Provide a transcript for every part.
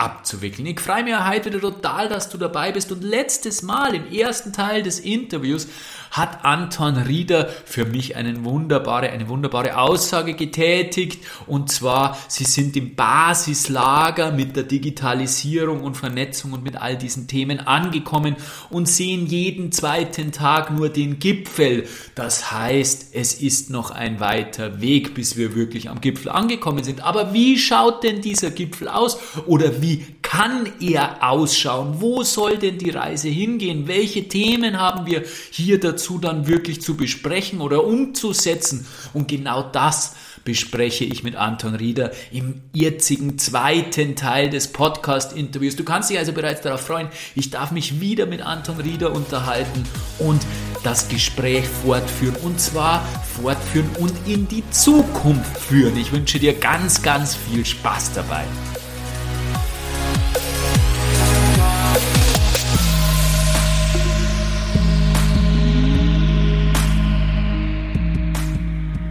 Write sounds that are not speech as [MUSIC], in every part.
abzuwickeln. Ich freue mich heute total, dass du dabei bist und letztes Mal im ersten Teil des Interviews hat Anton Rieder für mich eine wunderbare, eine wunderbare Aussage getätigt. Und zwar, sie sind im Basislager mit der Digitalisierung und Vernetzung und mit all diesen Themen angekommen und sehen jeden zweiten Tag nur den Gipfel. Das heißt, es ist noch ein weiter Weg, bis wir wirklich am Gipfel angekommen sind. Aber wie schaut denn dieser Gipfel aus? Oder wie kann er ausschauen? Wo soll denn die Reise hingehen? Welche Themen haben wir hier dazu dann wirklich zu besprechen oder umzusetzen. Und genau das bespreche ich mit Anton Rieder im jetzigen zweiten Teil des Podcast-Interviews. Du kannst dich also bereits darauf freuen. Ich darf mich wieder mit Anton Rieder unterhalten und das Gespräch fortführen. Und zwar fortführen und in die Zukunft führen. Ich wünsche dir ganz, ganz viel Spaß dabei.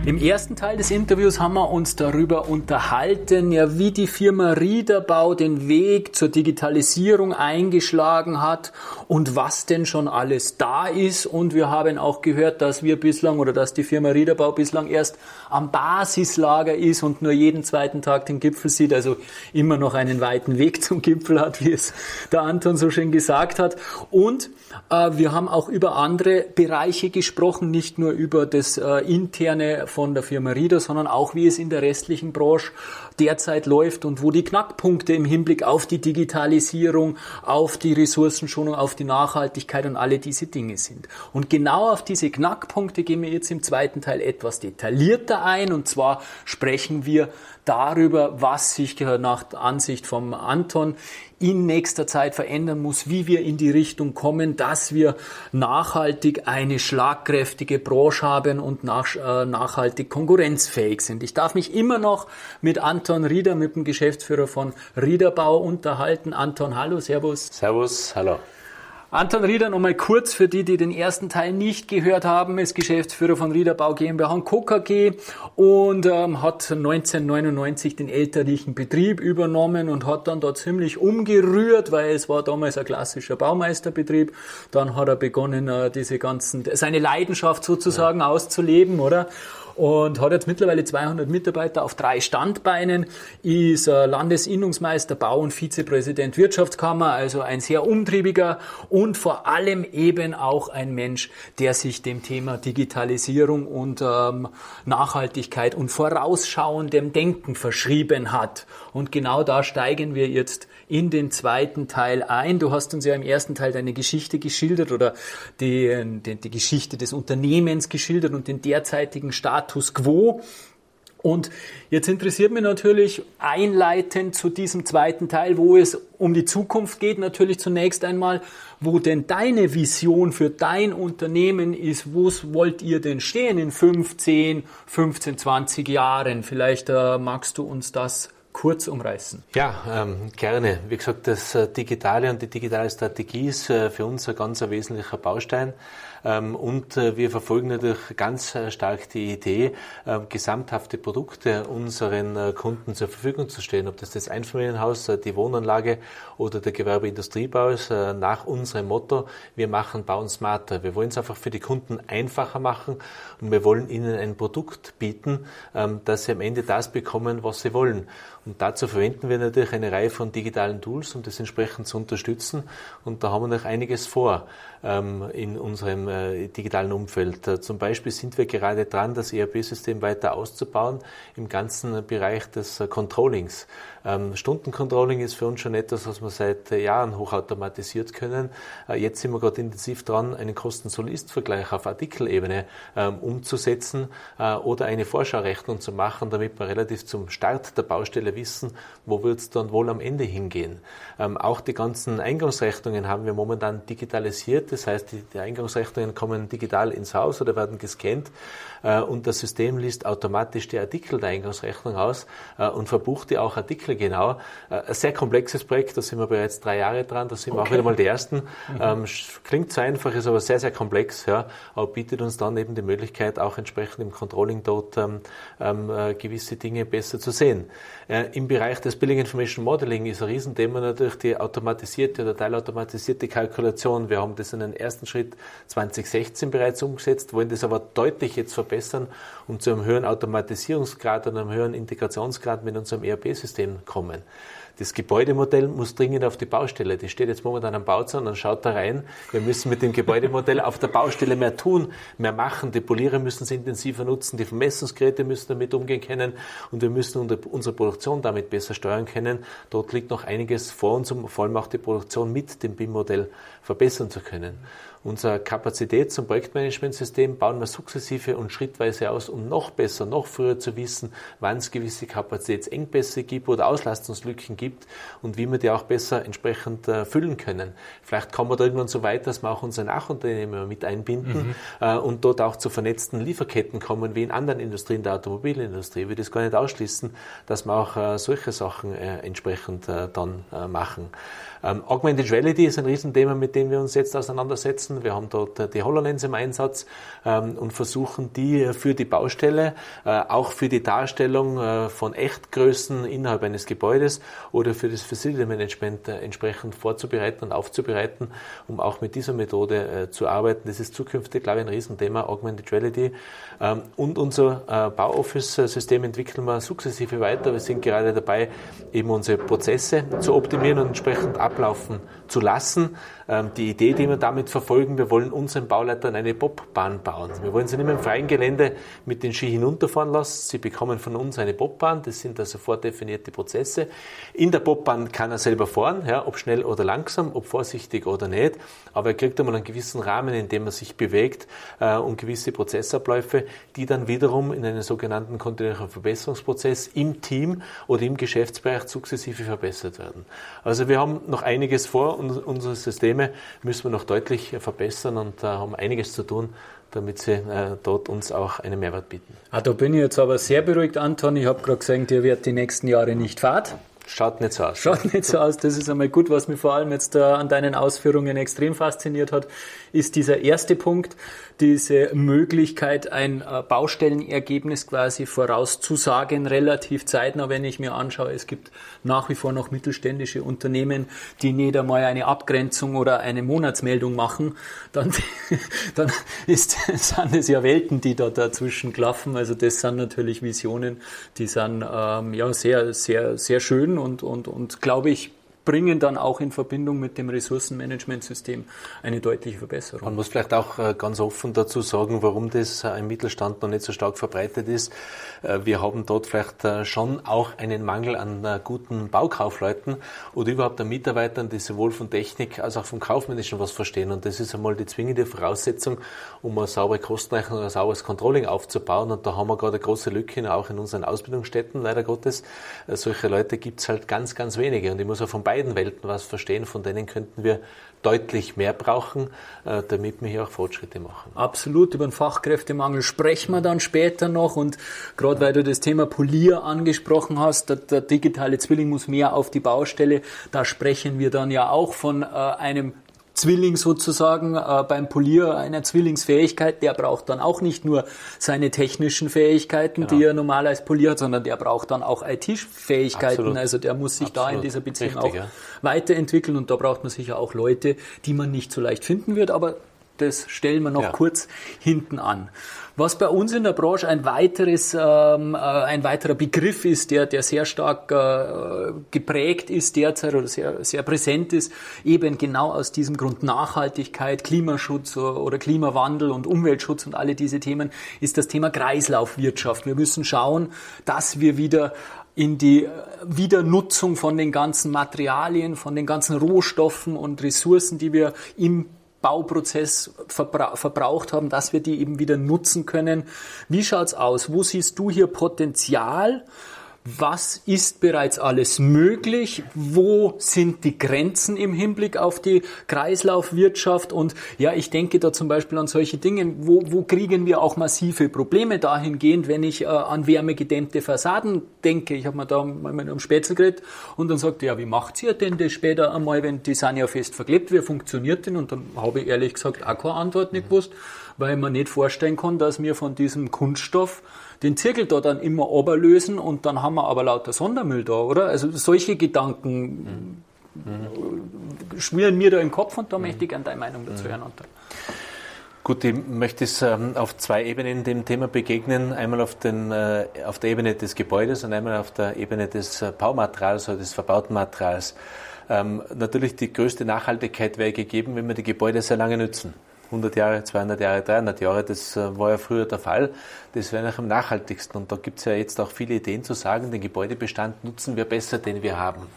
Im ersten Teil des Interviews haben wir uns darüber unterhalten, ja, wie die Firma Riederbau den Weg zur Digitalisierung eingeschlagen hat und was denn schon alles da ist. Und wir haben auch gehört, dass wir bislang oder dass die Firma Riederbau bislang erst am Basislager ist und nur jeden zweiten Tag den Gipfel sieht, also immer noch einen weiten Weg zum Gipfel hat, wie es der Anton so schön gesagt hat. Und äh, wir haben auch über andere Bereiche gesprochen, nicht nur über das äh, interne von der Firma Rieder, sondern auch wie es in der restlichen Branche derzeit läuft und wo die Knackpunkte im Hinblick auf die Digitalisierung, auf die Ressourcenschonung, auf die Nachhaltigkeit und alle diese Dinge sind. Und genau auf diese Knackpunkte gehen wir jetzt im zweiten Teil etwas detaillierter ein. Und zwar sprechen wir darüber, was sich nach Ansicht vom Anton in nächster Zeit verändern muss, wie wir in die Richtung kommen, dass wir nachhaltig eine schlagkräftige Branche haben und nach, äh, nachhaltig konkurrenzfähig sind. Ich darf mich immer noch mit Anton Rieder, mit dem Geschäftsführer von Riederbau unterhalten. Anton, hallo, servus. Servus, hallo. Anton Rieder, nochmal kurz für die, die den ersten Teil nicht gehört haben, ist Geschäftsführer von Riederbau GmbH und Co. KG und ähm, hat 1999 den elterlichen Betrieb übernommen und hat dann da ziemlich umgerührt, weil es war damals ein klassischer Baumeisterbetrieb. Dann hat er begonnen, äh, diese ganzen, seine Leidenschaft sozusagen ja. auszuleben, oder? Und hat jetzt mittlerweile 200 Mitarbeiter auf drei Standbeinen, ist äh, Landesinnungsmeister, Bau- und Vizepräsident Wirtschaftskammer, also ein sehr umtriebiger und vor allem eben auch ein Mensch, der sich dem Thema Digitalisierung und ähm, Nachhaltigkeit und vorausschauendem Denken verschrieben hat. Und genau da steigen wir jetzt in den zweiten Teil ein. Du hast uns ja im ersten Teil deine Geschichte geschildert oder die, die, die Geschichte des Unternehmens geschildert und den derzeitigen Status quo. Und jetzt interessiert mich natürlich einleitend zu diesem zweiten Teil, wo es um die Zukunft geht, natürlich zunächst einmal, wo denn deine Vision für dein Unternehmen ist, wo wollt ihr denn stehen in 15, 15, 20 Jahren? Vielleicht äh, magst du uns das kurz umreißen? Ja, ähm, gerne. Wie gesagt, das äh, Digitale und die digitale Strategie ist äh, für uns ein ganz wesentlicher Baustein. Ähm, und äh, wir verfolgen natürlich ganz stark die Idee, ähm, gesamthafte Produkte unseren Kunden zur Verfügung zu stellen, ob das das Einfamilienhaus, die Wohnanlage oder der Gewerbeindustriebau ist, nach unserem Motto, wir machen Bauen smarter. Wir wollen es einfach für die Kunden einfacher machen und wir wollen ihnen ein Produkt bieten, ähm, dass sie am Ende das bekommen, was sie wollen. Und dazu verwenden wir natürlich eine Reihe von digitalen Tools, um das entsprechend zu unterstützen. Und da haben wir noch einiges vor in unserem äh, digitalen Umfeld. Äh, zum Beispiel sind wir gerade dran, das ERP-System weiter auszubauen im ganzen Bereich des äh, Controllings. Ähm, Stundencontrolling ist für uns schon etwas, was wir seit Jahren hochautomatisiert können. Jetzt sind wir gerade intensiv dran, einen Kosten-Soll-Ist-Vergleich auf Artikelebene ähm, umzusetzen oder eine Vorschaurechnung zu machen, damit wir relativ zum Start der Baustelle Baustelle wissen, wo wird es dann wohl am Ende hingehen. Ähm, auch die ganzen Eingangsrechnungen haben wir momentan digitalisiert. Das heißt, die, die Eingangsrechnungen kommen digital ins Haus oder werden gescannt äh, und das System liest automatisch die Artikel der Eingangsrechnung aus äh, und verbucht die auch Artikel genau. Äh, ein sehr komplexes Projekt, da sind wir bereits drei Jahre dran, da sind wir auch wieder mal die Ersten. Mhm. Ähm, klingt so einfach, ist aber sehr, sehr komplex, ja, aber bietet uns dann eben die Möglichkeit, auch entsprechend im Controlling dort ähm, ähm, gewisse Dinge besser zu sehen. Im Bereich des Billing Information Modeling ist ein Riesenthema natürlich die automatisierte oder teilautomatisierte Kalkulation. Wir haben das in den ersten Schritt 2016 bereits umgesetzt, wollen das aber deutlich jetzt verbessern verbessern, um zu einem höheren Automatisierungsgrad und einem höheren Integrationsgrad mit unserem ERP-System kommen. Das Gebäudemodell muss dringend auf die Baustelle. Das steht jetzt momentan am Bauzaun und schaut da rein. Wir müssen mit dem Gebäudemodell auf der Baustelle mehr tun, mehr machen. Die Polierer müssen es intensiver nutzen, die Vermessungsgeräte müssen damit umgehen können und wir müssen unsere Produktion damit besser steuern können. Dort liegt noch einiges vor uns, um vor allem auch die Produktion mit dem BIM-Modell verbessern zu können. Unser Kapazitäts- und Projektmanagementsystem bauen wir sukzessive und schrittweise aus, um noch besser, noch früher zu wissen, wann es gewisse Kapazitätsengpässe gibt oder Auslastungslücken gibt und wie wir die auch besser entsprechend äh, füllen können. Vielleicht kommen wir da irgendwann so weit, dass wir auch unsere Nachunternehmer mit einbinden mhm. äh, und dort auch zu vernetzten Lieferketten kommen, wie in anderen Industrien der Automobilindustrie. Ich würde das gar nicht ausschließen, dass wir auch äh, solche Sachen äh, entsprechend äh, dann äh, machen. Ähm, Augmented Reality ist ein Riesenthema, mit dem wir uns jetzt auseinandersetzen. Wir haben dort äh, die HoloLens im Einsatz ähm, und versuchen die für die Baustelle, äh, auch für die Darstellung äh, von Echtgrößen innerhalb eines Gebäudes oder für das Facility Management äh, entsprechend vorzubereiten und aufzubereiten, um auch mit dieser Methode äh, zu arbeiten. Das ist zukünftig, glaube ich, ein Riesenthema, Augmented Reality. Ähm, und unser äh, Bauoffice-System entwickeln wir sukzessive weiter. Wir sind gerade dabei, eben unsere Prozesse zu optimieren und entsprechend ablaufen zu lassen. Ähm, die Idee, die wir damit verfolgen, wir wollen unseren Bauleitern eine Bobbahn bauen. Wir wollen sie nicht mehr im freien Gelände mit den Ski hinunterfahren lassen. Sie bekommen von uns eine Bobbahn. Das sind also vordefinierte Prozesse. In der Bobbahn kann er selber fahren, ja, ob schnell oder langsam, ob vorsichtig oder nicht. Aber er kriegt einmal einen gewissen Rahmen, in dem er sich bewegt äh, und gewisse Prozessabläufe, die dann wiederum in einen sogenannten kontinuierlichen Verbesserungsprozess im Team oder im Geschäftsbereich sukzessive verbessert werden. Also wir haben noch einiges vor unsere Systeme müssen wir noch deutlich verbessern und äh, haben einiges zu tun, damit sie äh, dort uns auch einen Mehrwert bieten. Ah, da bin ich jetzt aber sehr beruhigt, Anton. Ich habe gerade gesagt, ihr werdet die nächsten Jahre nicht fahrt. Schaut nicht so aus. Schaut nicht so aus. Das ist einmal gut, was mich vor allem jetzt äh, an deinen Ausführungen extrem fasziniert hat, ist dieser erste Punkt diese Möglichkeit, ein äh, Baustellenergebnis quasi vorauszusagen, relativ zeitnah, wenn ich mir anschaue, es gibt nach wie vor noch mittelständische Unternehmen, die nicht einmal eine Abgrenzung oder eine Monatsmeldung machen, dann, [LAUGHS] dann ist, sind es ja Welten, die da dazwischen klaffen. Also das sind natürlich Visionen, die sind ähm, ja sehr, sehr, sehr schön und, und, und glaube ich, bringen dann auch in Verbindung mit dem Ressourcenmanagementsystem eine deutliche Verbesserung. Man muss vielleicht auch äh, ganz offen dazu sagen, warum das äh, im Mittelstand noch nicht so stark verbreitet ist. Äh, wir haben dort vielleicht schon auch einen Mangel an guten Baukaufleuten oder überhaupt an Mitarbeitern, die sowohl von Technik als auch vom Kaufmännischen was verstehen. Und das ist einmal die zwingende Voraussetzung, um eine saubere Kostenrechnung, ein sauberes Controlling aufzubauen. Und da haben wir gerade eine große Lücke auch in unseren Ausbildungsstätten, leider Gottes. Solche Leute gibt es halt ganz, ganz wenige. Und ich muss auch von beiden Welten was verstehen, von denen könnten wir deutlich mehr brauchen, äh, damit wir hier auch Fortschritte machen. Absolut, über den Fachkräftemangel sprechen wir dann später noch und gerade weil du das Thema Polier angesprochen hast, der, der digitale Zwilling muss mehr auf die Baustelle, da sprechen wir dann ja auch von äh, einem Zwilling sozusagen äh, beim Polier einer Zwillingsfähigkeit, der braucht dann auch nicht nur seine technischen Fähigkeiten, genau. die er normal als Polier hat, sondern der braucht dann auch IT-Fähigkeiten. Also der muss sich Absolut. da in dieser Beziehung Richtig, auch ja. weiterentwickeln und da braucht man sicher auch Leute, die man nicht so leicht finden wird, aber das stellen wir noch ja. kurz hinten an. Was bei uns in der Branche ein weiteres, ähm, äh, ein weiterer Begriff ist, der, der sehr stark äh, geprägt ist derzeit oder sehr, sehr präsent ist, eben genau aus diesem Grund Nachhaltigkeit, Klimaschutz oder Klimawandel und Umweltschutz und alle diese Themen, ist das Thema Kreislaufwirtschaft. Wir müssen schauen, dass wir wieder in die Wiedernutzung von den ganzen Materialien, von den ganzen Rohstoffen und Ressourcen, die wir im Bauprozess verbra verbraucht haben, dass wir die eben wieder nutzen können. Wie schaut's aus? Wo siehst du hier Potenzial? Was ist bereits alles möglich, wo sind die Grenzen im Hinblick auf die Kreislaufwirtschaft und ja, ich denke da zum Beispiel an solche Dinge, wo, wo kriegen wir auch massive Probleme dahingehend, wenn ich äh, an wärmegedämmte Fassaden denke. Ich habe mir da mal mit einem Spätzle geredet und dann sagt ja, wie macht ihr denn das später einmal, wenn die sind ja fest verklebt, wie funktioniert denn? Und dann habe ich ehrlich gesagt auch keine Antwort nicht gewusst, weil man nicht vorstellen kann, dass wir von diesem Kunststoff den Zirkel da dann immer oberlösen und dann haben wir aber lauter Sondermüll da, oder? Also solche Gedanken mhm. schwirren mir da im Kopf und da mhm. möchte ich gerne deine Meinung dazu hören. Mhm. Gut, ich möchte es ähm, auf zwei Ebenen dem Thema begegnen. Einmal auf, den, äh, auf der Ebene des Gebäudes und einmal auf der Ebene des äh, Baumaterials oder des verbauten Materials. Ähm, natürlich die größte Nachhaltigkeit wäre gegeben, wenn wir die Gebäude sehr lange nützen. 100 Jahre, 200 Jahre, 300 Jahre, das äh, war ja früher der Fall. Das wäre noch am nachhaltigsten. Und da gibt es ja jetzt auch viele Ideen zu sagen, den Gebäudebestand nutzen wir besser, den wir haben.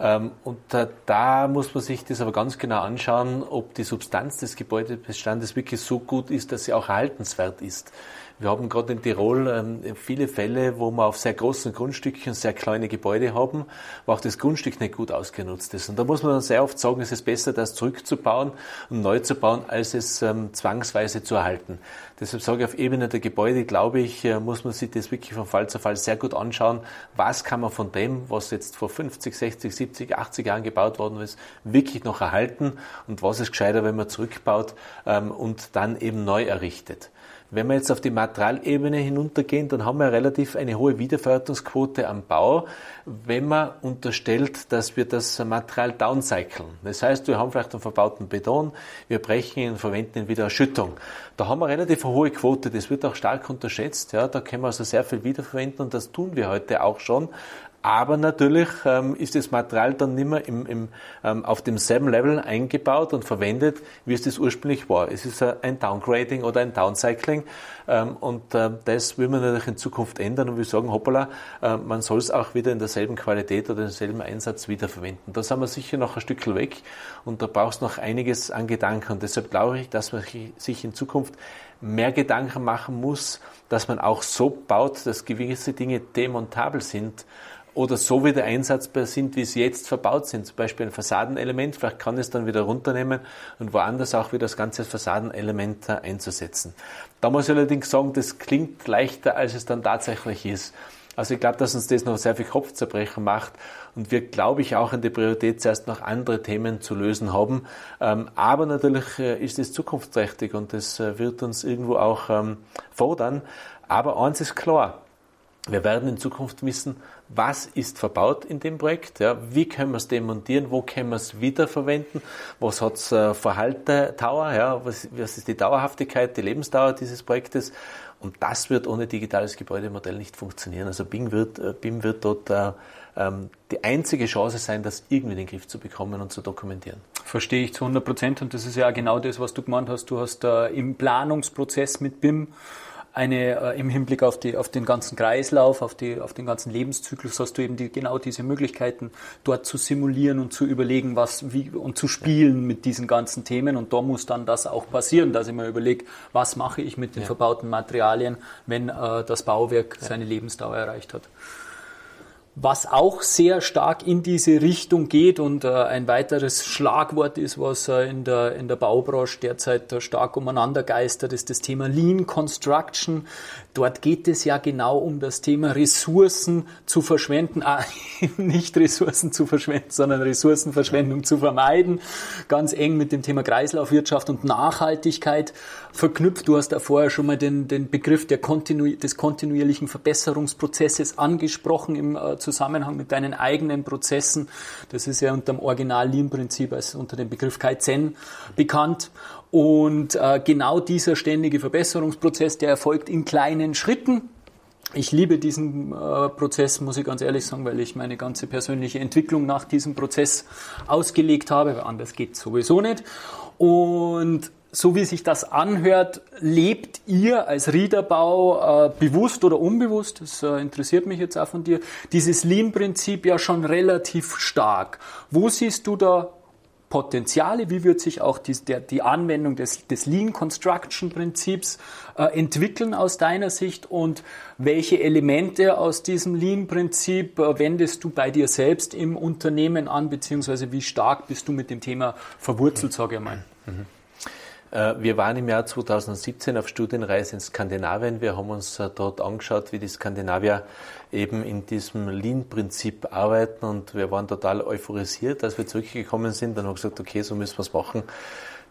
Ähm, und da muss man sich das aber ganz genau anschauen, ob die Substanz des Gebäudebestandes wirklich so gut ist, dass sie auch erhaltenswert ist. Wir haben gerade in Tirol ähm, viele Fälle, wo wir auf sehr großen Grundstücken sehr kleine Gebäude haben, wo auch das Grundstück nicht gut ausgenutzt ist. Und da muss man dann sehr oft sagen, es ist besser, das zurückzubauen und neu zu bauen, als es ähm, zwangsweise zu erhalten. Deshalb sage ich, auf Ebene der Gebäude, glaube ich, äh, muss man sich das wirklich von Fall zu Fall sehr gut anschauen. Was kann man von dem, was jetzt vor 50, 60, 70, 80 Jahren gebaut worden ist, wirklich noch erhalten und was ist gescheiter, wenn man zurückbaut ähm, und dann eben neu errichtet. Wenn wir jetzt auf die Materialebene hinuntergehen, dann haben wir relativ eine hohe Wiederverwertungsquote am Bau, wenn man unterstellt, dass wir das Material downcyclen. Das heißt, wir haben vielleicht einen verbauten Beton, wir brechen ihn und verwenden ihn wieder als Schüttung. Da haben wir relativ eine hohe Quote, das wird auch stark unterschätzt. Ja, da können wir also sehr viel wiederverwenden und das tun wir heute auch schon. Aber natürlich ähm, ist das Material dann nicht mehr im, im, ähm, auf demselben Level eingebaut und verwendet, wie es das ursprünglich war. Es ist ein Downgrading oder ein Downcycling ähm, und äh, das will man natürlich in Zukunft ändern und wir sagen, hoppala, äh, man soll es auch wieder in derselben Qualität oder denselben Einsatz wiederverwenden. Da sind wir sicher noch ein Stückchen weg und da braucht es noch einiges an Gedanken und deshalb glaube ich, dass man sich in Zukunft mehr Gedanken machen muss, dass man auch so baut, dass gewisse Dinge demontabel sind oder so wieder einsatzbar sind, wie sie jetzt verbaut sind. Zum Beispiel ein Fassadenelement, vielleicht kann es dann wieder runternehmen und woanders auch wieder das ganze Fassadenelement einzusetzen. Da muss ich allerdings sagen, das klingt leichter, als es dann tatsächlich ist. Also ich glaube, dass uns das noch sehr viel Kopfzerbrechen macht und wir, glaube ich, auch in der Priorität zuerst noch andere Themen zu lösen haben. Ähm, aber natürlich äh, ist es zukunftsträchtig und das äh, wird uns irgendwo auch ähm, fordern. Aber eins ist klar, wir werden in Zukunft wissen, was ist verbaut in dem Projekt, ja, wie können wir es demontieren, wo können wir es wiederverwenden, was hat es äh, Verhaltedauer, ja, was, was ist die Dauerhaftigkeit, die Lebensdauer dieses Projektes und das wird ohne digitales Gebäudemodell nicht funktionieren. Also BIM wird, äh, BIM wird dort äh, ähm, die einzige Chance sein, das irgendwie in den Griff zu bekommen und zu dokumentieren. Verstehe ich zu 100 Prozent und das ist ja genau das, was du gemeint hast. Du hast äh, im Planungsprozess mit BIM eine, äh, im Hinblick auf, die, auf den ganzen Kreislauf, auf, die, auf den ganzen Lebenszyklus hast du eben die, genau diese Möglichkeiten, dort zu simulieren und zu überlegen, was, wie, und zu spielen mit diesen ganzen Themen. Und da muss dann das auch passieren, dass ich mir überlege, was mache ich mit den ja. verbauten Materialien, wenn äh, das Bauwerk ja. seine Lebensdauer erreicht hat was auch sehr stark in diese Richtung geht und äh, ein weiteres Schlagwort ist, was äh, in, der, in der Baubranche derzeit äh, stark umeinander geistert, ist das Thema Lean Construction. Dort geht es ja genau um das Thema Ressourcen zu verschwenden, ah, [LAUGHS] nicht Ressourcen zu verschwenden, sondern Ressourcenverschwendung zu vermeiden. Ganz eng mit dem Thema Kreislaufwirtschaft und Nachhaltigkeit verknüpft. Du hast da vorher schon mal den, den Begriff der Kontinu des kontinuierlichen Verbesserungsprozesses angesprochen im äh, Zusammenhang mit deinen eigenen Prozessen. Das ist ja unter dem Original Lean-Prinzip als unter dem Begriff Kaizen bekannt. Und äh, genau dieser ständige Verbesserungsprozess, der erfolgt in kleinen Schritten. Ich liebe diesen äh, Prozess, muss ich ganz ehrlich sagen, weil ich meine ganze persönliche Entwicklung nach diesem Prozess ausgelegt habe. Anders geht sowieso nicht. Und so wie sich das anhört, lebt ihr als Riederbau äh, bewusst oder unbewusst, das äh, interessiert mich jetzt auch von dir, dieses Lean-Prinzip ja schon relativ stark. Wo siehst du da Potenziale? Wie wird sich auch die, der, die Anwendung des, des Lean Construction Prinzips äh, entwickeln aus deiner Sicht? Und welche Elemente aus diesem Lean Prinzip äh, wendest du bei dir selbst im Unternehmen an? Beziehungsweise wie stark bist du mit dem Thema verwurzelt, sage ich mal? Mhm. Äh, wir waren im Jahr 2017 auf Studienreise in Skandinavien. Wir haben uns äh, dort angeschaut, wie die Skandinavier eben in diesem Lean-Prinzip arbeiten und wir waren total euphorisiert, als wir zurückgekommen sind. Dann haben wir gesagt, okay, so müssen wir es machen.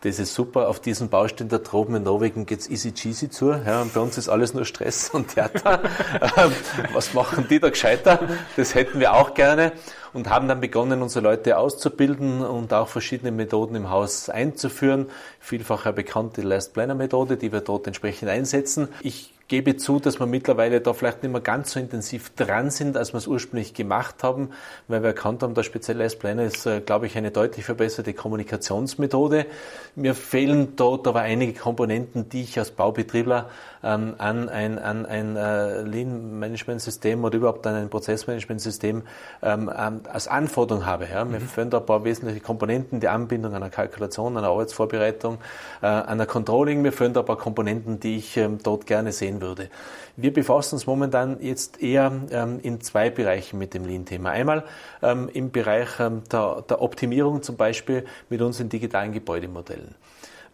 Das ist super. Auf diesen Baustellen da droben in Norwegen geht's easy cheesy zu. Ja, und bei uns ist alles nur Stress und Theater. [LAUGHS] Ähm, was machen die da gescheiter? Das hätten wir auch gerne und haben dann begonnen, unsere Leute auszubilden und auch verschiedene Methoden im Haus einzuführen. Vielfach eine bekannte Last Planner Methode, die wir dort entsprechend einsetzen. Ich gebe zu, dass wir mittlerweile da vielleicht nicht mehr ganz so intensiv dran sind, als wir es ursprünglich gemacht haben, weil wir erkannt haben, der spezielle S-Planner ist, äh, glaube ich, eine deutlich verbesserte Kommunikationsmethode. Mir fehlen dort aber einige Komponenten, die ich als Baubetriebler ähm, an ein, an ein äh, Lean-Management-System oder überhaupt an ein Prozessmanagement-System ähm, ähm, als Anforderung habe. Ja. Mir mhm. fehlen da ein paar wesentliche Komponenten, die Anbindung einer Kalkulation, einer Arbeitsvorbereitung, äh, einer Controlling. Mir fehlen da ein paar Komponenten, die ich ähm, dort gerne sehen würde. Wir befassen uns momentan jetzt eher ähm, in zwei Bereichen mit dem Lean-Thema. Einmal ähm, im Bereich ähm, der, der, Optimierung zum Beispiel mit unseren digitalen Gebäudemodellen.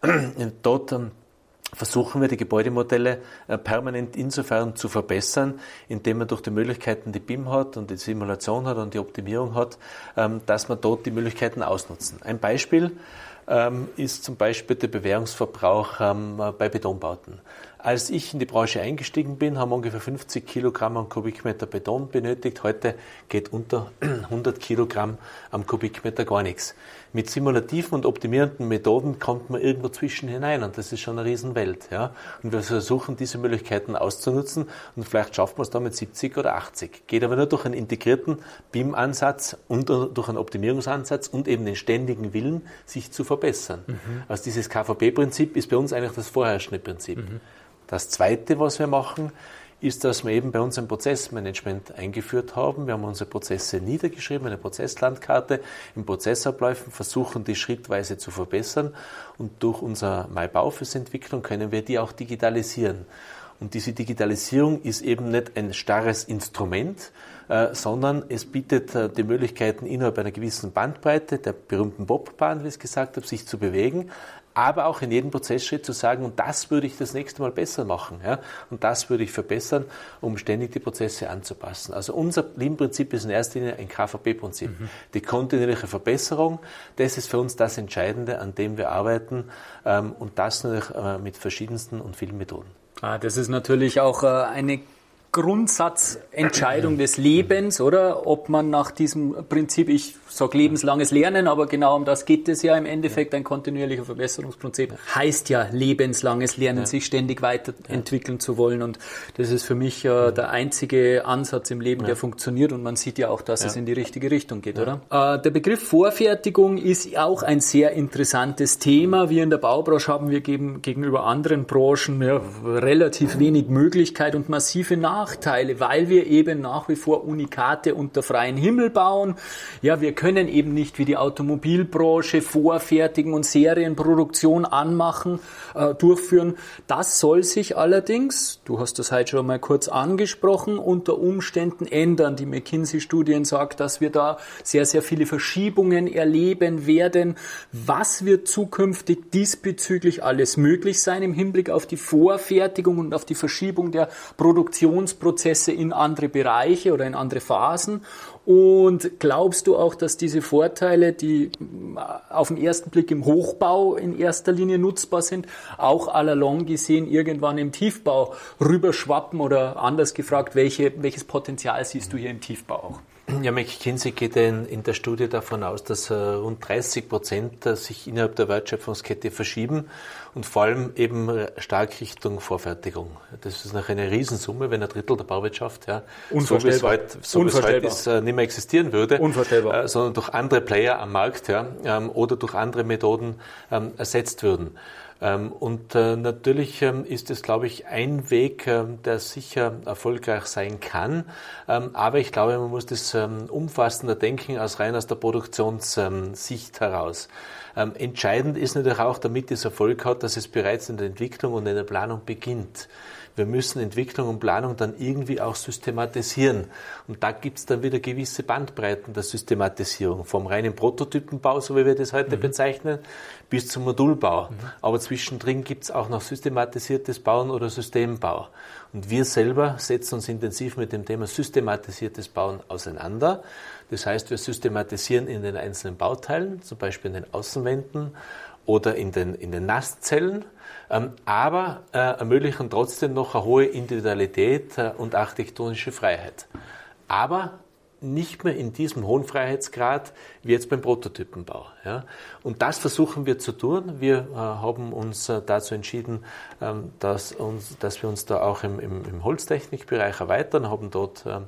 [CLEARS THROAT] Dort versuchen wir die Gebäudemodelle äh, permanent insofern zu verbessern, indem man durch die Möglichkeiten, die BIM hat und die Simulation hat und die Optimierung hat, dass man dort die Möglichkeiten ausnutzen. Ein Beispiel ist zum Beispiel der Bewährungsverbrauch bei Betonbauten. Als ich in die Branche eingestiegen bin, haben wir ungefähr 50 Kilogramm am Kubikmeter Beton benötigt. Heute geht unter [CLEARS THROAT] 100 Kilogramm am Kubikmeter gar nichts. Mit simulativen und optimierenden Methoden kommt man irgendwo zwischen hinein und das ist schon eine Riesenwelt. Ja? Und wir versuchen, diese Möglichkeiten auszunutzen und vielleicht schaffen wir es da mit 70 oder 80. Geht aber nur durch einen integrierten BIM-Ansatz und durch einen Optimierungsansatz und eben den ständigen Willen, sich zu verbessern. Mhm. Also dieses KVB-Prinzip ist bei uns eigentlich das vorherrschende Prinzip. Mhm. Das Zweite, was wir machen, ist, dass wir eben bei uns ein Prozessmanagement eingeführt haben. Wir haben unsere Prozesse niedergeschrieben, eine Prozesslandkarte in Prozessabläufen, versuchen die schrittweise zu verbessern und durch unser MyBaufis-Entwicklung können wir die auch digitalisieren. Und diese Digitalisierung ist eben nicht ein starres Instrument, sondern es bietet äh, die Möglichkeiten innerhalb einer gewissen Bandbreite, der berühmten Bobbahn, wie ich es gesagt habe, sich zu bewegen, aber auch in jedem Prozessschritt zu sagen, und das würde ich das nächste Mal besser machen, ja, und das würde ich verbessern, um ständig die Prozesse anzupassen. Also unser Lean-Prinzip ist in erster Linie ein KVP-Prinzip. Mhm. Die kontinuierliche Verbesserung, das ist für uns das Entscheidende, an dem wir arbeiten, ähm, und das natürlich äh, mit verschiedensten und vielen Methoden. Ah, das ist natürlich auch äh, eine Grundsatzentscheidung des Lebens, oder? Ob man nach diesem Prinzip, ich sage lebenslanges Lernen, aber genau um das geht es ja im Endeffekt. Ein kontinuierlicher Verbesserungsprinzip heißt ja lebenslanges Lernen, ja. sich ständig weiterentwickeln ja. zu wollen. Und das ist für mich äh, der einzige Ansatz im Leben, ja. der funktioniert. Und man sieht ja auch, dass es in die richtige Richtung geht, oder? Äh, der Begriff Vorfertigung ist auch ein sehr interessantes Thema. Wir in der Baubranche haben wir gegen, gegenüber anderen Branchen relativ wenig Möglichkeit und massive Nachteile, weil wir eben nach wie vor Unikate unter freiem Himmel bauen. Ja, wir können eben nicht wie die Automobilbranche vorfertigen und Serienproduktion anmachen, äh, durchführen. Das soll sich allerdings, du hast das heute schon mal kurz angesprochen, unter Umständen ändern. Die McKinsey-Studien sagt, dass wir da sehr, sehr viele Verschiebungen erleben werden. Was wird zukünftig diesbezüglich alles möglich sein im Hinblick auf die Vorfertigung und auf die Verschiebung der Produktionsprozesse in andere Bereiche oder in andere Phasen? Und glaubst du auch, dass diese Vorteile, die auf den ersten Blick im Hochbau in erster Linie nutzbar sind, auch allalong gesehen irgendwann im Tiefbau rüberschwappen oder anders gefragt, welche, welches Potenzial siehst du hier im Tiefbau auch? Ja, McKinsey geht in, in der Studie davon aus, dass äh, rund 30 Prozent äh, sich innerhalb der Wertschöpfungskette verschieben und vor allem eben stark Richtung Vorfertigung. Das ist noch eine Riesensumme, wenn ein Drittel der Bauwirtschaft, ja, so wie es heute, so wie es heute ist, äh, nicht mehr existieren würde, Unvorstellbar. Äh, sondern durch andere Player am Markt ja, ähm, oder durch andere Methoden ähm, ersetzt würden. Ähm, und äh, natürlich ähm, ist es, glaube ich, ein Weg, ähm, der sicher erfolgreich sein kann. Aber ich glaube, man muss das umfassender denken als rein aus der Produktionssicht heraus. Entscheidend ist natürlich auch, damit es Erfolg hat, dass es bereits in der Entwicklung und in der Planung beginnt wir müssen Entwicklung und Planung dann irgendwie auch systematisieren. Und da gibt es dann wieder gewisse Bandbreiten der Systematisierung, vom reinen Prototypenbau, so wie wir das heute mhm. bezeichnen, bis zum Modulbau. Mhm. Aber zwischendrin gibt es auch noch systematisiertes Bauen oder Systembau. Und wir selber setzen uns intensiv mit dem Thema systematisiertes Bauen auseinander. Das heißt, wir systematisieren in den einzelnen Bauteilen, zum Beispiel in den Außenwänden oder in den, in den Nasszellen ähm, aber äh, ermöglichen trotzdem noch eine hohe Individualität äh, und architektonische Freiheit. Aber nicht mehr in diesem hohen Freiheitsgrad wie jetzt beim Prototypenbau. Ja. Und das versuchen wir zu tun. Wir äh, haben uns äh, dazu entschieden, ähm, dass, uns, dass wir uns da auch im, im, im Holztechnikbereich erweitern, haben dort ähm, äh,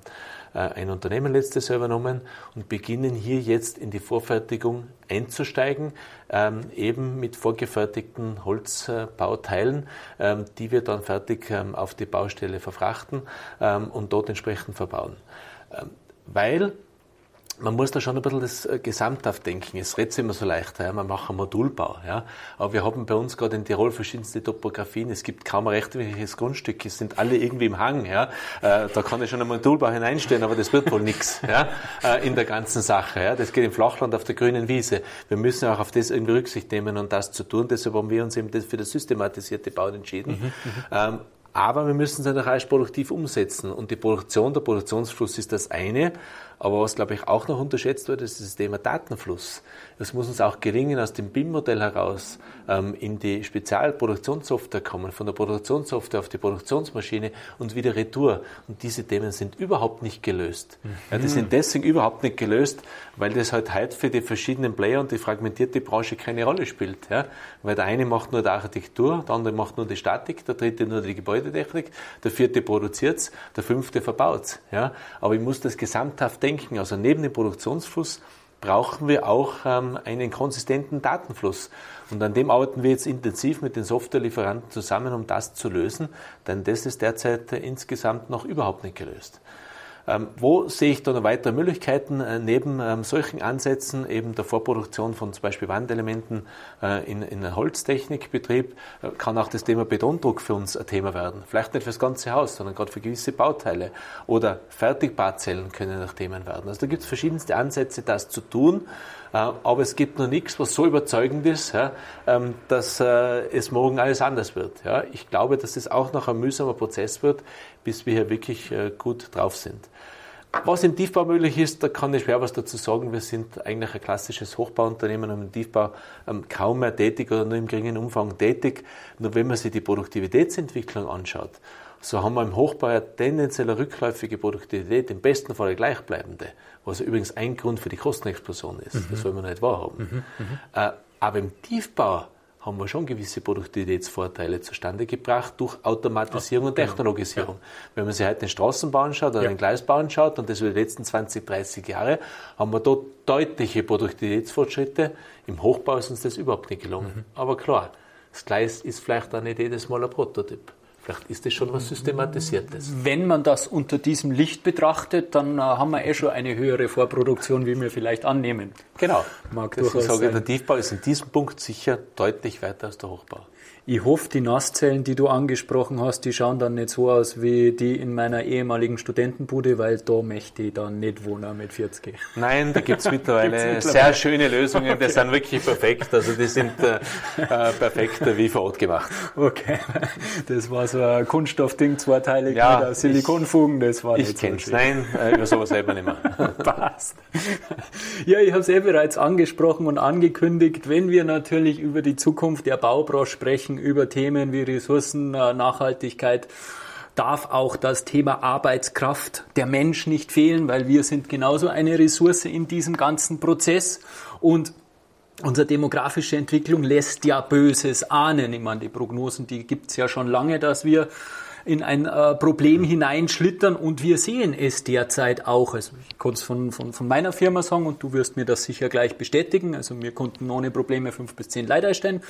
ein Unternehmen letztes Jahr übernommen und beginnen hier jetzt in die Vorfertigung einzusteigen, ähm, eben mit vorgefertigten Holzbauteilen, ähm, die wir dann fertig ähm, auf die Baustelle verfrachten und dort entsprechend verbauen. Weil man muss da schon ein bisschen das äh, gesamthaft denken. Es redet immer so leicht, ja, man macht einen Modulbau. Ja. Aber wir haben bei uns gerade in Tirol verschiedenste Topografien. Es gibt kaum ein rechtwinkliges Grundstück. Es sind alle irgendwie im Hang. Ja. Äh, da kann ich schon einen Modulbau hineinstellen, aber das wird wohl nichts ja, äh, in der ganzen Sache. Ja. Das geht im Flachland auf der grünen Wiese. Wir müssen auch auf das irgendwie Rücksicht nehmen und das zu tun. Deshalb haben wir uns eben für das systematisierte Bauen entschieden. Mhm, mhm. ähm, aber wir müssen es dann auch produktiv umsetzen. Und die Produktion, der Produktionsfluss ist das eine. Aber was, glaube ich, auch noch unterschätzt wird, ist das Thema Datenfluss. Es muss uns auch gelingen, aus dem BIM-Modell heraus ähm, in die Spezialproduktionssoftware kommen, von der Produktionssoftware auf die Produktionsmaschine und wieder retour. Und diese Themen sind überhaupt nicht gelöst. Mhm. Ja, die sind deswegen überhaupt nicht gelöst, weil das halt heute für die verschiedenen Player und die fragmentierte Branche keine Rolle spielt. Ja? Weil der eine macht nur die Architektur, der andere macht nur die Statik, der dritte nur die Gebäudetechnik, der vierte produziert der fünfte verbaut Ja? Aber ich muss das gesamthaft denken. Also neben dem Produktionsfluss brauchen wir auch ähm, einen konsistenten Datenfluss. Und an dem arbeiten wir jetzt intensiv mit den Softwarelieferanten zusammen, um das zu lösen, denn das ist derzeit äh, insgesamt noch überhaupt nicht gelöst. Ähm, wo sehe ich da noch weitere Möglichkeiten äh, neben ähm, solchen Ansätzen, eben der Vorproduktion von zum Beispiel Wandelementen äh, in, in einem Holztechnikbetrieb, äh, kann auch das Thema Betondruck für uns ein Thema werden. Vielleicht nicht für das ganze Haus, sondern gerade für gewisse Bauteile. Oder Fertigbarzellen können auch Themen werden. Also da gibt es verschiedenste Ansätze, das zu tun. Aber es gibt noch nichts, was so überzeugend ist, ähm, dass es morgen alles anders wird. Ich glaube, dass es auch noch ein mühsamer Prozess wird, bis wir hier wirklich gut drauf sind. Was im Tiefbau möglich ist, da kann ich schwer was dazu sagen. Wir sind eigentlich ein klassisches Hochbauunternehmen und im Tiefbau ähm, kaum mehr tätig oder nur im geringen Umfang tätig. Nur wenn man sich die Produktivitätsentwicklung anschaut, so haben wir im Hochbau eine tendenziell rückläufige Produktivität, im besten Fall eine gleichbleibende, was übrigens ein Grund für die Kostenexplosion ist. Mhm. Das soll man nicht wahrhaben. Mhm. Mhm. Äh, aber im Tiefbau haben wir schon gewisse Produktivitätsvorteile zustande gebracht durch Automatisierung und genau. Technologisierung. Ja. Wenn man sich heute den Straßenbau anschaut oder ja. den Gleisbau anschaut, und das über die letzten 20, 30 Jahre, haben wir dort deutliche Produktivitätsfortschritte. Im Hochbau ist uns das überhaupt nicht gelungen. Mhm. Aber klar, das Gleis ist vielleicht auch nicht jedes Mal ein Prototyp. Vielleicht ist das schon was Systematisiertes. Wenn man das unter diesem Licht betrachtet, dann äh, haben wir eh schon eine höhere Vorproduktion, wie wir vielleicht annehmen. Genau. Mag das ich sage, der Tiefbau ist in diesem Punkt sicher deutlich weiter als der Hochbau. Ich hoffe, die Nasszellen, die du angesprochen hast, die schauen dann nicht so aus wie die in meiner ehemaligen Studentenbude, weil da möchte ich dann nicht wohnen mit 40. Nein, da gibt es [LAUGHS] mittlerweile, mittlerweile, sehr schöne Lösungen, okay. die sind wirklich perfekt. Also die sind äh, äh, perfekt wie vor Ort gemacht. Okay, das war so ein Kunststoffding, zweiteilig ja, mit Silikonfugen, das war ich nicht kenn's. so Nein, äh, über sowas selber nicht mehr. [LAUGHS] Passt. Ja, ich habe es eh bereits angesprochen und angekündigt, wenn wir natürlich über die Zukunft der Baubranche sprechen, über Themen wie Ressourcen, äh, Nachhaltigkeit darf auch das Thema Arbeitskraft der Mensch nicht fehlen, weil wir sind genauso eine Ressource in diesem ganzen Prozess und Unsere demografische Entwicklung lässt ja Böses ahnen. Ich meine, die Prognosen, die gibt's ja schon lange, dass wir in ein äh, Problem hineinschlittern und wir sehen es derzeit auch. Also ich konnte es von, von, von meiner Firma sagen und du wirst mir das sicher gleich bestätigen. Also wir konnten ohne Probleme fünf bis zehn Leiter erstellen.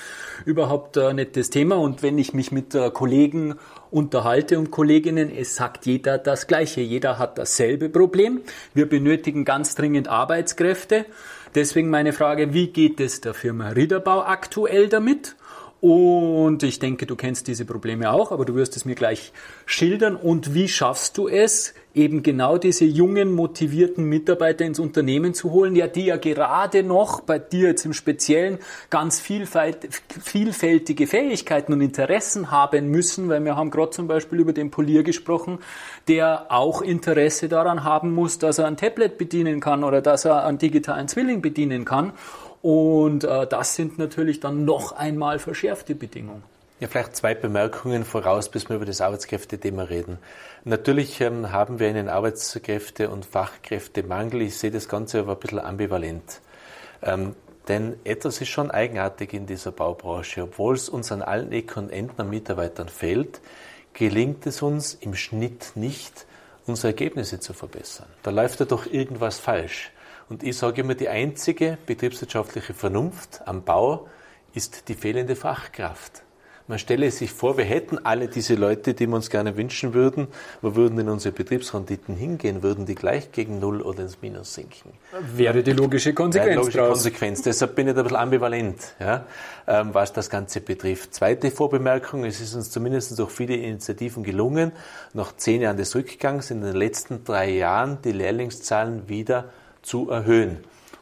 Überhaupt äh, nicht das Thema. Und wenn ich mich mit äh, Kollegen unterhalte und Kolleginnen, es sagt jeder das Gleiche. Jeder hat dasselbe Problem. Wir benötigen ganz dringend Arbeitskräfte. Deswegen meine Frage, wie geht es der Firma Riederbau aktuell damit? Und ich denke, du kennst diese Probleme auch, aber du wirst es mir gleich schildern. Und wie schaffst du es, eben genau diese jungen, motivierten Mitarbeiter ins Unternehmen zu holen, ja, die ja gerade noch bei dir jetzt im Speziellen ganz vielfältige Fähigkeiten und Interessen haben müssen, weil wir haben gerade zum Beispiel über den Polier gesprochen, der auch Interesse daran haben muss, dass er ein Tablet bedienen kann oder dass er einen digitalen Zwilling bedienen kann. Und äh, das sind natürlich dann noch einmal verschärfte Bedingungen. Ja, vielleicht zwei Bemerkungen voraus, bis wir über das Arbeitskräftethema reden. Natürlich ähm, haben wir einen Arbeitskräfte- und Fachkräftemangel. Ich sehe das Ganze aber ein bisschen ambivalent. Ähm, denn etwas ist schon eigenartig in dieser Baubranche. Obwohl es uns an allen Ecken und Enden an Mitarbeitern fehlt, gelingt es uns im Schnitt nicht, unsere Ergebnisse zu verbessern. Da läuft ja doch irgendwas falsch. Und ich sage immer, die einzige betriebswirtschaftliche Vernunft am Bau ist die fehlende Fachkraft. Man stelle sich vor, wir hätten alle diese Leute, die wir uns gerne wünschen würden. Wo würden denn unsere Betriebsrenditen hingehen? Würden die gleich gegen Null oder ins Minus sinken? Wäre die logische Konsequenz. Wäre die logische draus. Konsequenz. Deshalb bin ich da ein bisschen ambivalent, ja, ähm, was das Ganze betrifft. Zweite Vorbemerkung. Es ist uns zumindest durch viele Initiativen gelungen, nach zehn Jahren des Rückgangs in den letzten drei Jahren die Lehrlingszahlen wieder zu erhöhen.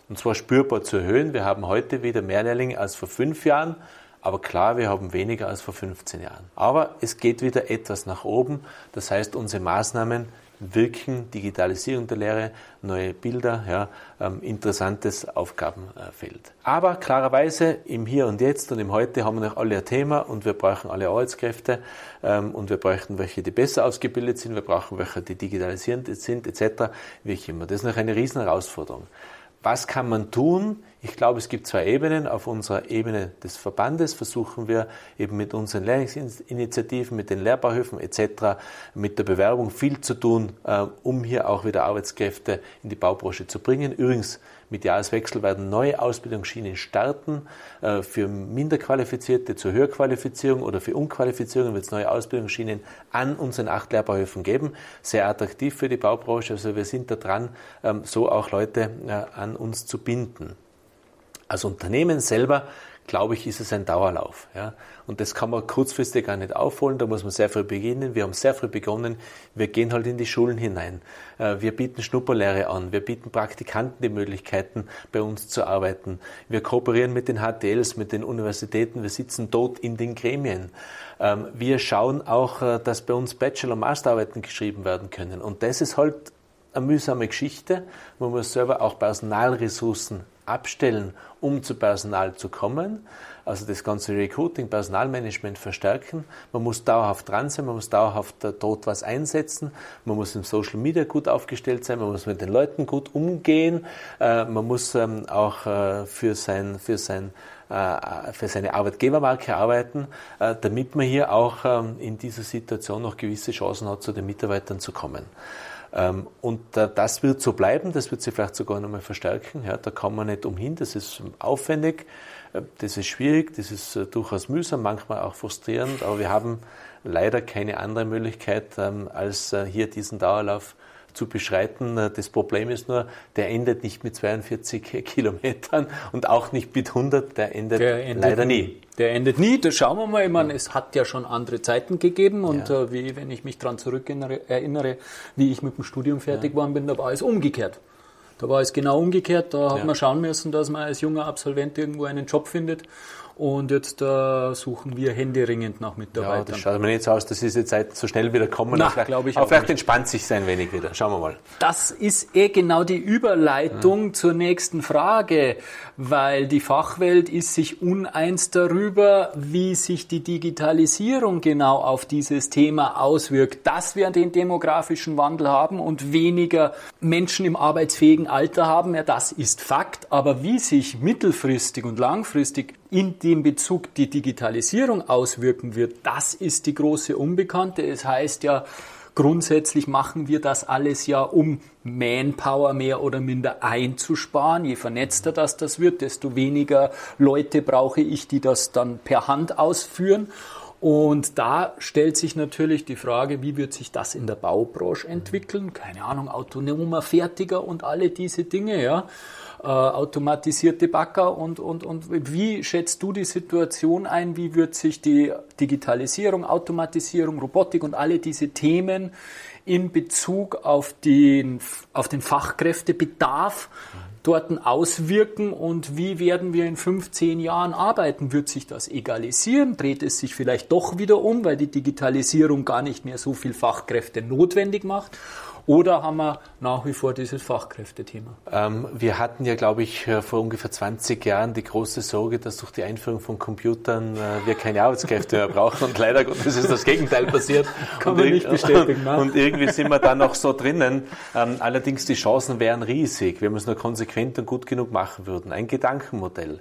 Und zwar spürbar zu erhöhen. Wir haben heute wieder mehr Lehrlinge als vor fünf Jahren. Aber klar, wir haben weniger als vor 15 Jahren. Aber es geht wieder etwas nach oben. Das heißt, unsere Maßnahmen wirken, Digitalisierung der Lehre, neue Bilder, ja, ähm, interessantes Aufgabenfeld. Aber klarerweise im Hier und Jetzt und im Heute haben wir noch alle ein Thema und wir brauchen alle Arbeitskräfte ähm, und wir bräuchten welche, die besser ausgebildet sind, wir brauchen welche, die digitalisierend sind, etc. Wie ich immer. Das ist noch eine riesen Herausforderung. Was kann man tun? Ich glaube, es gibt zwei Ebenen. Auf unserer Ebene des Verbandes versuchen wir eben mit unseren Lehrlingsinitiativen, mit den Lehrbauhöfen etc., mit der Bewerbung viel zu tun, äh, um hier auch wieder Arbeitskräfte in die Baubranche zu bringen. Übrigens, mit Jahreswechsel werden neue Ausbildungsschienen starten. Äh, für Minderqualifizierte zur Höherqualifizierung oder für Unqualifizierungen wird es neue Ausbildungsschienen an unseren acht Lehrbauhöfen geben. Sehr attraktiv für die Baubranche. Also wir sind da dran, ähm, so auch Leute äh, an uns zu binden. Als Unternehmen selber, glaube ich, ist es ein Dauerlauf. Ja? Und das kann man kurzfristig gar nicht aufholen. Da muss man sehr früh beginnen. Wir haben sehr früh begonnen. Wir gehen halt in die Schulen hinein. Äh, wir bieten Schnupperlehre an. Wir bieten Praktikanten die Möglichkeiten, bei uns zu arbeiten. Wir kooperieren mit den HTLs, mit den Universitäten. Wir sitzen dort in den Gremien. Ähm, wir schauen auch, äh, dass bei uns Bachelor- und Masterarbeiten geschrieben werden können. Und das ist halt eine mühsame Geschichte. Man muss selber auch Personalressourcen abstellen, um zu Personal zu kommen. Also das ganze Recruiting, Personalmanagement verstärken. Man muss dauerhaft dran sein, man muss dauerhaft dort was einsetzen. Man muss im Social Media gut aufgestellt sein, man muss mit den Leuten gut umgehen. Äh, man muss ähm, auch äh, für sein, für sein äh, für seine Arbeitgebermarke arbeiten, damit man hier auch ähm, in dieser Situation noch gewisse Chancen hat, zu den Mitarbeitern zu kommen. Ähm, und äh, das wird so bleiben, das wird sich vielleicht sogar nochmal verstärken. Ja, da kann man nicht umhin, das ist aufwendig, äh, das ist schwierig, das ist äh, durchaus mühsam, manchmal auch frustrierend, aber wir haben leider keine andere Möglichkeit, ähm, als hier diesen Dauerlauf zu beschreiten. Das Problem ist nur, der endet nicht mit 42 [LAUGHS] Kilometern und auch nicht mit 100, der endet, der endet leider nie. Der endet nie, das schauen wir mal. Ich meine, es hat ja schon andere Zeiten gegeben und ja. äh, wie, wenn ich mich daran zurück erinnere, wie ich mit dem Studium fertig ja. geworden bin, da war es umgekehrt. Da war es genau umgekehrt. Da hat ja. man schauen müssen, dass man als junger Absolvent irgendwo einen Job findet. Und jetzt äh, suchen wir händeringend nach Mitarbeitern. Ja, das schaut mir nicht so aus, dass diese Zeit so schnell wieder kommen. Na, glaube ich Aber vielleicht nicht. entspannt sich sein wenig wieder. Schauen wir mal. Das ist eh genau die Überleitung hm. zur nächsten Frage, weil die Fachwelt ist sich uneins darüber, wie sich die Digitalisierung genau auf dieses Thema auswirkt. Dass wir den demografischen Wandel haben und weniger Menschen im arbeitsfähigen Alter haben, ja, das ist Fakt. Aber wie sich mittelfristig und langfristig in dem Bezug die Digitalisierung auswirken wird, das ist die große Unbekannte. Es heißt ja, grundsätzlich machen wir das alles ja, um Manpower mehr oder minder einzusparen. Je vernetzter das das wird, desto weniger Leute brauche ich, die das dann per Hand ausführen. Und da stellt sich natürlich die Frage, wie wird sich das in der Baubranche entwickeln? Keine Ahnung, autonomer Fertiger und alle diese Dinge, ja. Äh, automatisierte Bagger und, und, und wie schätzt du die Situation ein? Wie wird sich die Digitalisierung, Automatisierung, Robotik und alle diese Themen in Bezug auf den, auf den Fachkräftebedarf dort auswirken und wie werden wir in 15 Jahren arbeiten? Wird sich das egalisieren? Dreht es sich vielleicht doch wieder um, weil die Digitalisierung gar nicht mehr so viel Fachkräfte notwendig macht? Oder haben wir nach wie vor dieses Fachkräftethema? Ähm, wir hatten ja, glaube ich, äh, vor ungefähr 20 Jahren die große Sorge, dass durch die Einführung von Computern äh, wir keine Arbeitskräfte mehr brauchen. Und leider Gottes ist das Gegenteil passiert. [LAUGHS] Kann und man nicht bestätigen. Ne? [LAUGHS] Und irgendwie sind wir da noch so drinnen. Ähm, allerdings die Chancen wären riesig, wenn wir es nur konsequent und gut genug machen würden. Ein Gedankenmodell.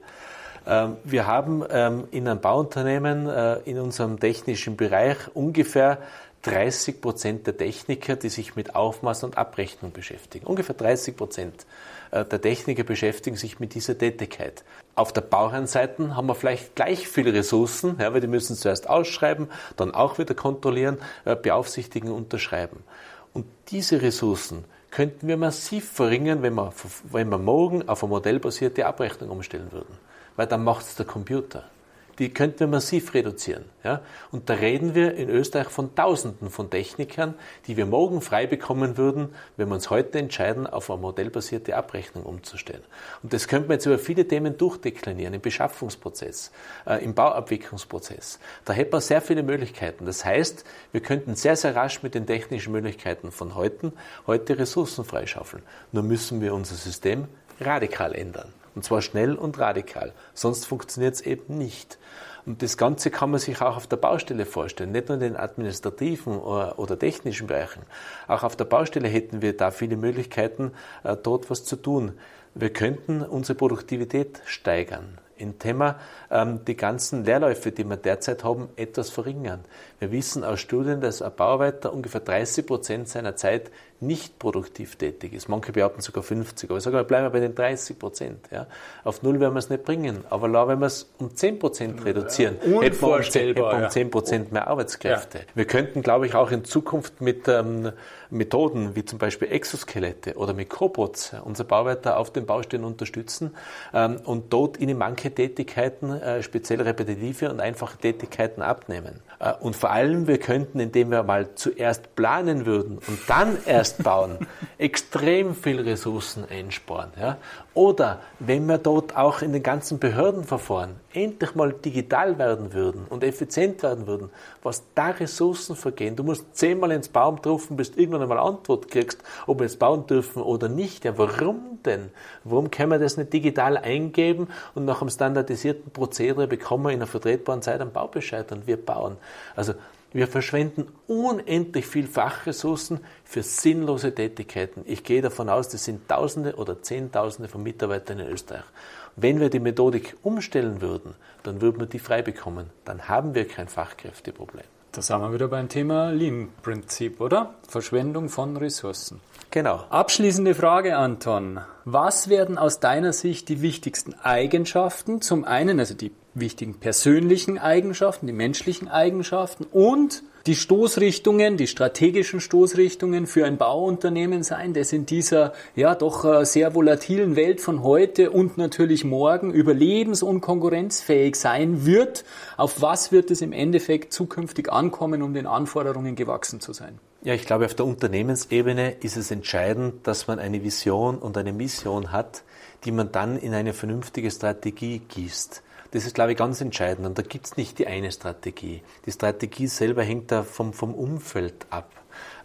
Ähm, wir haben ähm, in einem Bauunternehmen äh, in unserem technischen Bereich ungefähr 30 Prozent der Techniker, die sich mit Aufmaß und Abrechnung beschäftigen. Ungefähr 30 Prozent äh, der Techniker beschäftigen sich mit dieser Tätigkeit. Auf der Bauherrenseite haben wir vielleicht gleich viele Ressourcen, ja, weil die müssen zuerst ausschreiben, dann auch wieder kontrollieren, äh, beaufsichtigen, unterschreiben. Und diese Ressourcen könnten wir massiv verringern, wenn wir, wenn wir morgen auf eine modellbasierte Abrechnung umstellen würden. Weil dann macht es der Computer die könnten wir massiv reduzieren. Ja? Und da reden wir in Österreich von Tausenden von Technikern, die wir morgen frei bekommen würden, wenn wir uns heute entscheiden, auf eine modellbasierte Abrechnung umzustellen. Und das könnte man jetzt über viele Themen durchdeklinieren, im Beschaffungsprozess, äh, im Bauabwicklungsprozess. Da hätte man sehr viele Möglichkeiten. Das heißt, wir könnten sehr, sehr rasch mit den technischen Möglichkeiten von heute, heute Ressourcen freischaufeln. Nur müssen wir unser System radikal ändern. Und zwar schnell und radikal. Sonst funktioniert es eben nicht. Und das Ganze kann man sich auch auf der Baustelle vorstellen, nicht nur in den administrativen oder technischen Bereichen. Auch auf der Baustelle hätten wir da viele Möglichkeiten, äh, dort was zu tun. Wir könnten unsere Produktivität steigern indem wir ähm, die ganzen Leerläufe, die wir derzeit haben, etwas verringern. Wir wissen aus Studien, dass ein Bauarbeiter ungefähr 30 Prozent seiner Zeit nicht produktiv tätig ist. Manche behaupten sogar 50, aber ich sage, bleiben wir bei den 30 Prozent. Ja. Auf Null werden wir es nicht bringen, aber wenn wir es um 10 Prozent reduzieren, ja, hätten wir um 10 Prozent mehr Arbeitskräfte. Ja. Wir könnten, glaube ich, auch in Zukunft mit ähm, Methoden wie zum Beispiel Exoskelette oder mit Cobots unsere Bauarbeiter auf den Baustellen unterstützen ähm, und dort ihnen manche Tätigkeiten, äh, speziell repetitive und einfache Tätigkeiten abnehmen. Äh, und vor allem, wir könnten, indem wir mal zuerst planen würden und dann erst bauen, [LAUGHS] extrem viel Ressourcen einsparen. Ja? Oder wenn wir dort auch in den ganzen Behördenverfahren endlich mal digital werden würden und effizient werden würden, was da Ressourcen vergehen. Du musst zehnmal ins Baum rufen, bis du irgendwann einmal Antwort kriegst, ob wir jetzt bauen dürfen oder nicht. Ja, warum denn? Warum können wir das nicht digital eingeben und nach einem standardisierten Prozedere bekommen wir in einer vertretbaren Zeit einen Baubescheid und wir bauen? Also wir verschwenden unendlich viel Fachressourcen für sinnlose Tätigkeiten. Ich gehe davon aus, das sind Tausende oder Zehntausende von Mitarbeitern in Österreich. Wenn wir die Methodik umstellen würden, dann würden wir die frei bekommen. Dann haben wir kein Fachkräfteproblem. Da sind wir wieder beim Thema Lean-Prinzip, oder? Verschwendung von Ressourcen. Genau. Abschließende Frage, Anton. Was werden aus deiner Sicht die wichtigsten Eigenschaften? Zum einen, also die wichtigen persönlichen Eigenschaften, die menschlichen Eigenschaften und die Stoßrichtungen, die strategischen Stoßrichtungen für ein Bauunternehmen sein, das in dieser ja doch äh, sehr volatilen Welt von heute und natürlich morgen überlebens- und konkurrenzfähig sein wird. Auf was wird es im Endeffekt zukünftig ankommen, um den Anforderungen gewachsen zu sein? Ja, ich glaube, auf der Unternehmensebene ist es entscheidend, dass man eine Vision und eine Mission hat, die man dann in eine vernünftige Strategie gießt. Das ist, glaube ich, ganz entscheidend. Und da gibt es nicht die eine Strategie. Die Strategie selber hängt da vom, vom Umfeld ab.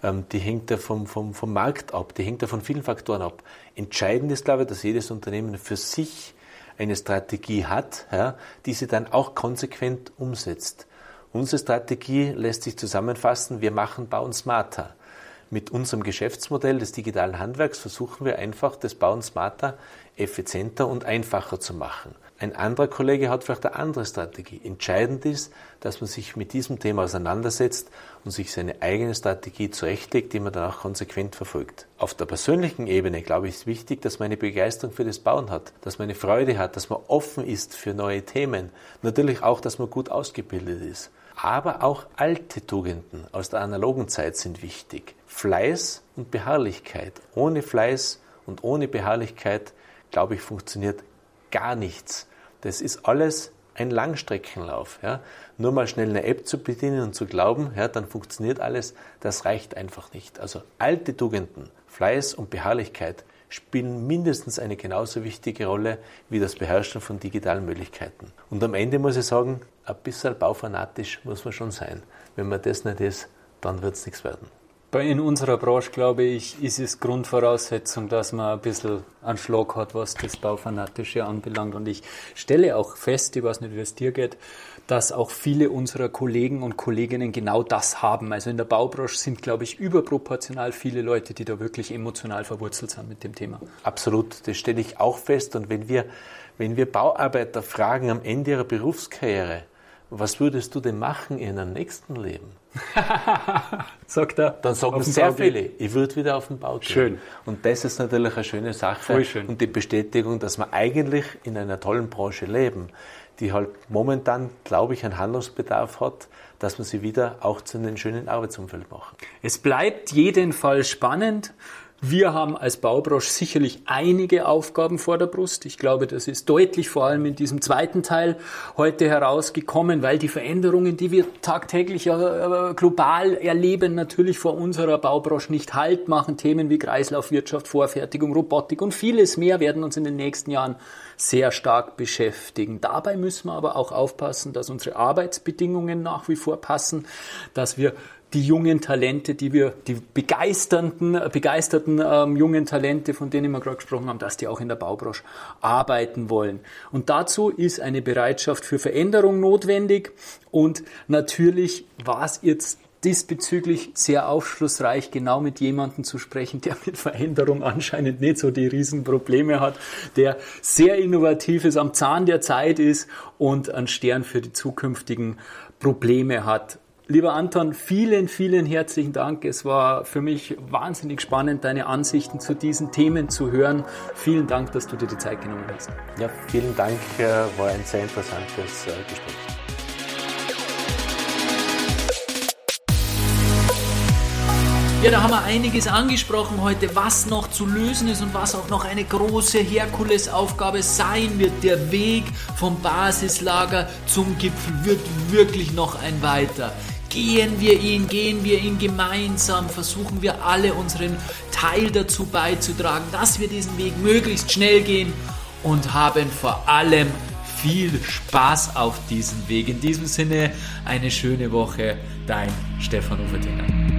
Ähm, die hängt da vom, vom, vom Markt ab. Die hängt da von vielen Faktoren ab. Entscheidend ist, glaube ich, dass jedes Unternehmen für sich eine Strategie hat, ja, die sie dann auch konsequent umsetzt. Unsere Strategie lässt sich zusammenfassen, wir machen Bauen smarter. Mit unserem Geschäftsmodell des digitalen Handwerks versuchen wir einfach, das Bauen smarter, effizienter und einfacher zu machen. Ein anderer Kollege hat vielleicht eine andere Strategie. Entscheidend ist, dass man sich mit diesem Thema auseinandersetzt und sich seine eigene Strategie zurechtlegt, die man dann auch konsequent verfolgt. Auf der persönlichen Ebene, glaube ich, ist wichtig, dass man eine Begeisterung für das Bauen hat, dass man eine Freude hat, dass man offen ist für neue Themen. Natürlich auch, dass man gut ausgebildet ist. Aber auch alte Tugenden aus der analogen Zeit sind wichtig. Fleiß und Beharrlichkeit. Ohne Fleiß und ohne Beharrlichkeit, glaube ich, funktioniert gar nichts. Das ist alles ein Langstreckenlauf. Ja. Nur mal schnell eine App zu bedienen und zu glauben, ja, dann funktioniert alles, das reicht einfach nicht. Also alte Tugenden, Fleiß und Beharrlichkeit spielen mindestens eine genauso wichtige Rolle wie das Beherrschen von digitalen Möglichkeiten. Und am Ende muss ich sagen, ein bisschen baufanatisch muss man schon sein. Wenn man das nicht ist, dann wird es nichts werden. In unserer Branche, glaube ich, ist es Grundvoraussetzung, dass man ein bisschen einen Schlag hat, was das Baufanatische anbelangt. Und ich stelle auch fest, ich weiß nicht, wie es dir geht, dass auch viele unserer Kollegen und Kolleginnen genau das haben. Also in der Baubranche sind, glaube ich, überproportional viele Leute, die da wirklich emotional verwurzelt sind mit dem Thema. Absolut, das stelle ich auch fest. Und wenn wir, wenn wir Bauarbeiter fragen am Ende ihrer Berufskarriere, was würdest du denn machen in deinem nächsten Leben? [LAUGHS] Sagt er. Dann sagen sehr viele, ich würde wieder auf den Bau gehen. Schön. Und das ist natürlich eine schöne Sache. Schön. Und die Bestätigung, dass wir eigentlich in einer tollen Branche leben, die halt momentan, glaube ich, einen Handlungsbedarf hat, dass wir sie wieder auch zu einem schönen Arbeitsumfeld machen. Es bleibt jedenfalls spannend. Wir haben als Baubranche sicherlich einige Aufgaben vor der Brust. Ich glaube, das ist deutlich vor allem in diesem zweiten Teil heute herausgekommen, weil die Veränderungen, die wir tagtäglich äh, global erleben, natürlich vor unserer Baubranche nicht Halt machen. Themen wie Kreislaufwirtschaft, Vorfertigung, Robotik und vieles mehr werden uns in den nächsten Jahren sehr stark beschäftigen. Dabei müssen wir aber auch aufpassen, dass unsere Arbeitsbedingungen nach wie vor passen, dass wir die jungen Talente, die wir, die begeisternden, begeisterten ähm, jungen Talente, von denen wir gerade gesprochen haben, dass die auch in der Baubranche arbeiten wollen. Und dazu ist eine Bereitschaft für Veränderung notwendig. Und natürlich war es jetzt diesbezüglich sehr aufschlussreich, genau mit jemandem zu sprechen, der mit Veränderung anscheinend nicht so die Riesenprobleme hat, der sehr innovativ ist, am Zahn der Zeit ist und einen Stern für die zukünftigen Probleme hat. Lieber Anton, vielen, vielen herzlichen Dank. Es war für mich wahnsinnig spannend, deine Ansichten zu diesen Themen zu hören. Vielen Dank, dass du dir die Zeit genommen hast. Ja, vielen Dank. Äh, war ein sehr interessantes äh, Gespräch. Ja, da haben wir einiges angesprochen heute, was noch zu lösen ist und was auch noch eine große Herkulesaufgabe sein wird. Der Weg vom Basislager zum Gipfel wird wirklich noch ein weiter. Gehen wir ihn, gehen wir ihn gemeinsam, versuchen wir alle unseren Teil dazu beizutragen, dass wir diesen Weg möglichst schnell gehen und haben vor allem viel Spaß auf diesem Weg. In diesem Sinne eine schöne Woche, dein Stefan Ufertinger.